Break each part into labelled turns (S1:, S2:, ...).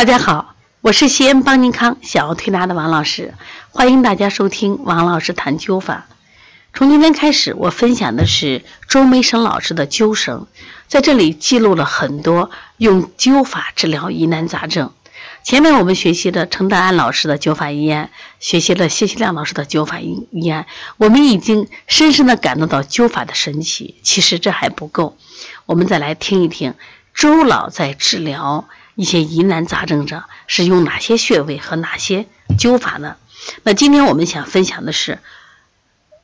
S1: 大家好，我是西安邦尼康小儿推拿的王老师，欢迎大家收听王老师谈灸法。从今天开始，我分享的是周梅生老师的灸声，在这里记录了很多用灸法治疗疑难杂症。前面我们学习了程德安老师的灸法医案，学习了谢希亮老师的灸法医医案，我们已经深深的感受到灸法的神奇。其实这还不够，我们再来听一听周老在治疗。一些疑难杂症者是用哪些穴位和哪些灸法呢？那今天我们想分享的是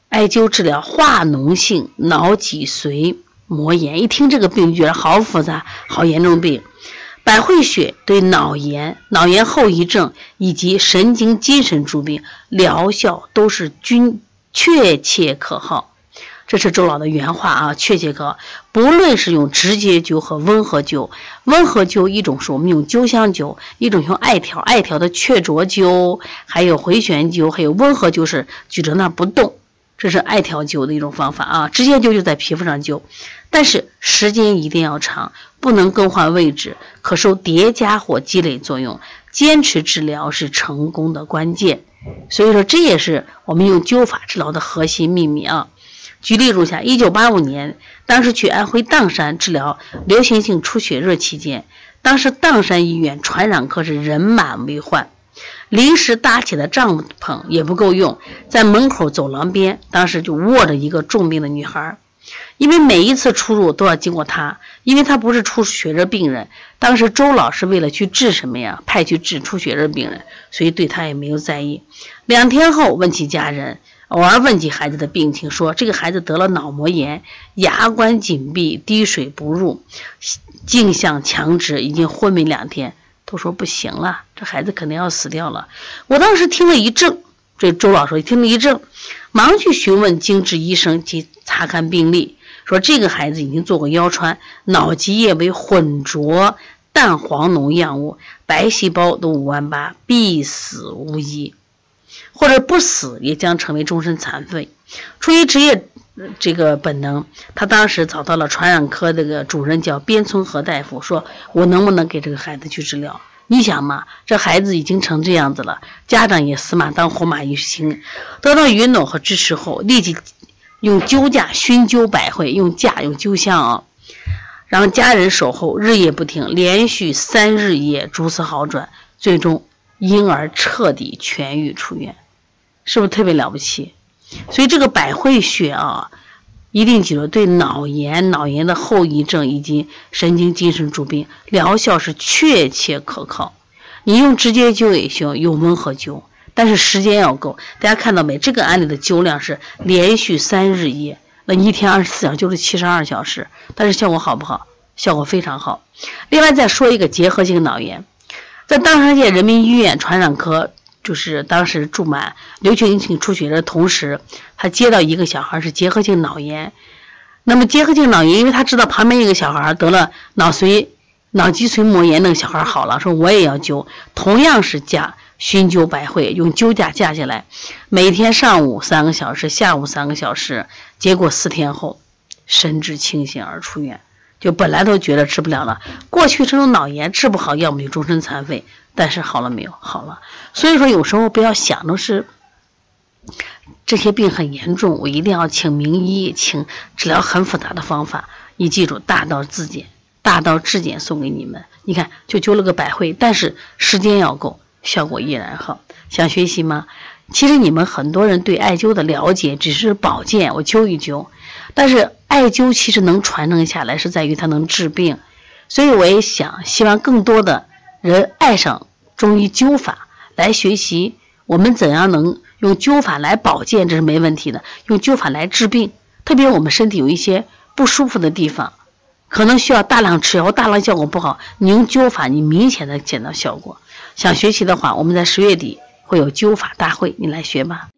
S1: 艾灸治疗化脓性脑脊髓膜炎。一听这个病，觉得好复杂、好严重病。百会穴对脑炎、脑炎后遗症以及神经精神诸病疗效都是均确切可靠。这是周老的原话啊，确切哥。不论是用直接灸和温和灸，温和灸一种是我们用灸香灸，一种用艾条，艾条的雀啄灸，还有回旋灸，还有温和灸是举着那不动，这是艾条灸的一种方法啊。直接灸就在皮肤上灸，但是时间一定要长，不能更换位置，可受叠加或积累作用。坚持治疗是成功的关键，所以说这也是我们用灸法治疗的核心秘密啊。举例如下：一九八五年，当时去安徽砀山治疗流行性出血热期间，当时砀山医院传染科是人满为患，临时搭起的帐篷也不够用，在门口走廊边，当时就卧着一个重病的女孩，因为每一次出入都要经过她，因为她不是出血热病人，当时周老师为了去治什么呀，派去治出血热病人，所以对她也没有在意。两天后问起家人。偶尔问起孩子的病情，说这个孩子得了脑膜炎，牙关紧闭，滴水不入，镜像强直，已经昏迷两天，都说不行了，这孩子肯定要死掉了。我当时听了一怔，这周老师听了一怔，忙去询问精治医生及查看病历，说这个孩子已经做过腰穿，脑脊液为混浊淡黄脓样物，白细胞都五万八，必死无疑。或者不死也将成为终身残废。出于职业这个本能，他当时找到了传染科这个主任叫边村和大夫，说我能不能给这个孩子去治疗？你想嘛，这孩子已经成这样子了，家长也死马当活马医行。得到允诺和支持后，立即用灸架熏灸百会，用架用灸香啊，让家人守候，日夜不停，连续三日夜逐次好转，最终婴儿彻底痊愈出院。是不是特别了不起？所以这个百会穴啊，一定记住，对脑炎、脑炎的后遗症以及神经精神诸病疗效是确切可靠。你用直接灸也行，用温和灸，但是时间要够。大家看到没？这个案例的灸量是连续三日夜，那一天二十四小时就是七十二小时，但是效果好不好？效果非常好。另外再说一个结核性脑炎，在砀山县人民医院传染科。就是当时住满流行性出血的同时，他接到一个小孩是结核性脑炎。那么结核性脑炎，因为他知道旁边一个小孩得了脑髓、脑脊髓膜炎，那个小孩好了，说我也要灸，同样是架熏灸百会，用灸架架下来，每天上午三个小时，下午三个小时，结果四天后神志清醒而出院。就本来都觉得治不了了，过去这种脑炎治不好，要么就终身残废。但是好了没有？好了。所以说有时候不要想的是这些病很严重，我一定要请名医，请治疗很复杂的方法。你记住，大道至简，大道至简送给你们。你看，就灸了个百会，但是时间要够，效果依然好。想学习吗？其实你们很多人对艾灸的了解只是保健，我灸一灸。但是艾灸其实能传承下来，是在于它能治病。所以我也想希望更多的人爱上中医灸法，来学习我们怎样能用灸法来保健，这是没问题的。用灸法来治病，特别我们身体有一些不舒服的地方，可能需要大量吃药，大量效果不好。你用灸法，你明显的见到效果。想学习的话，我们在十月底会有灸法大会，你来学吗。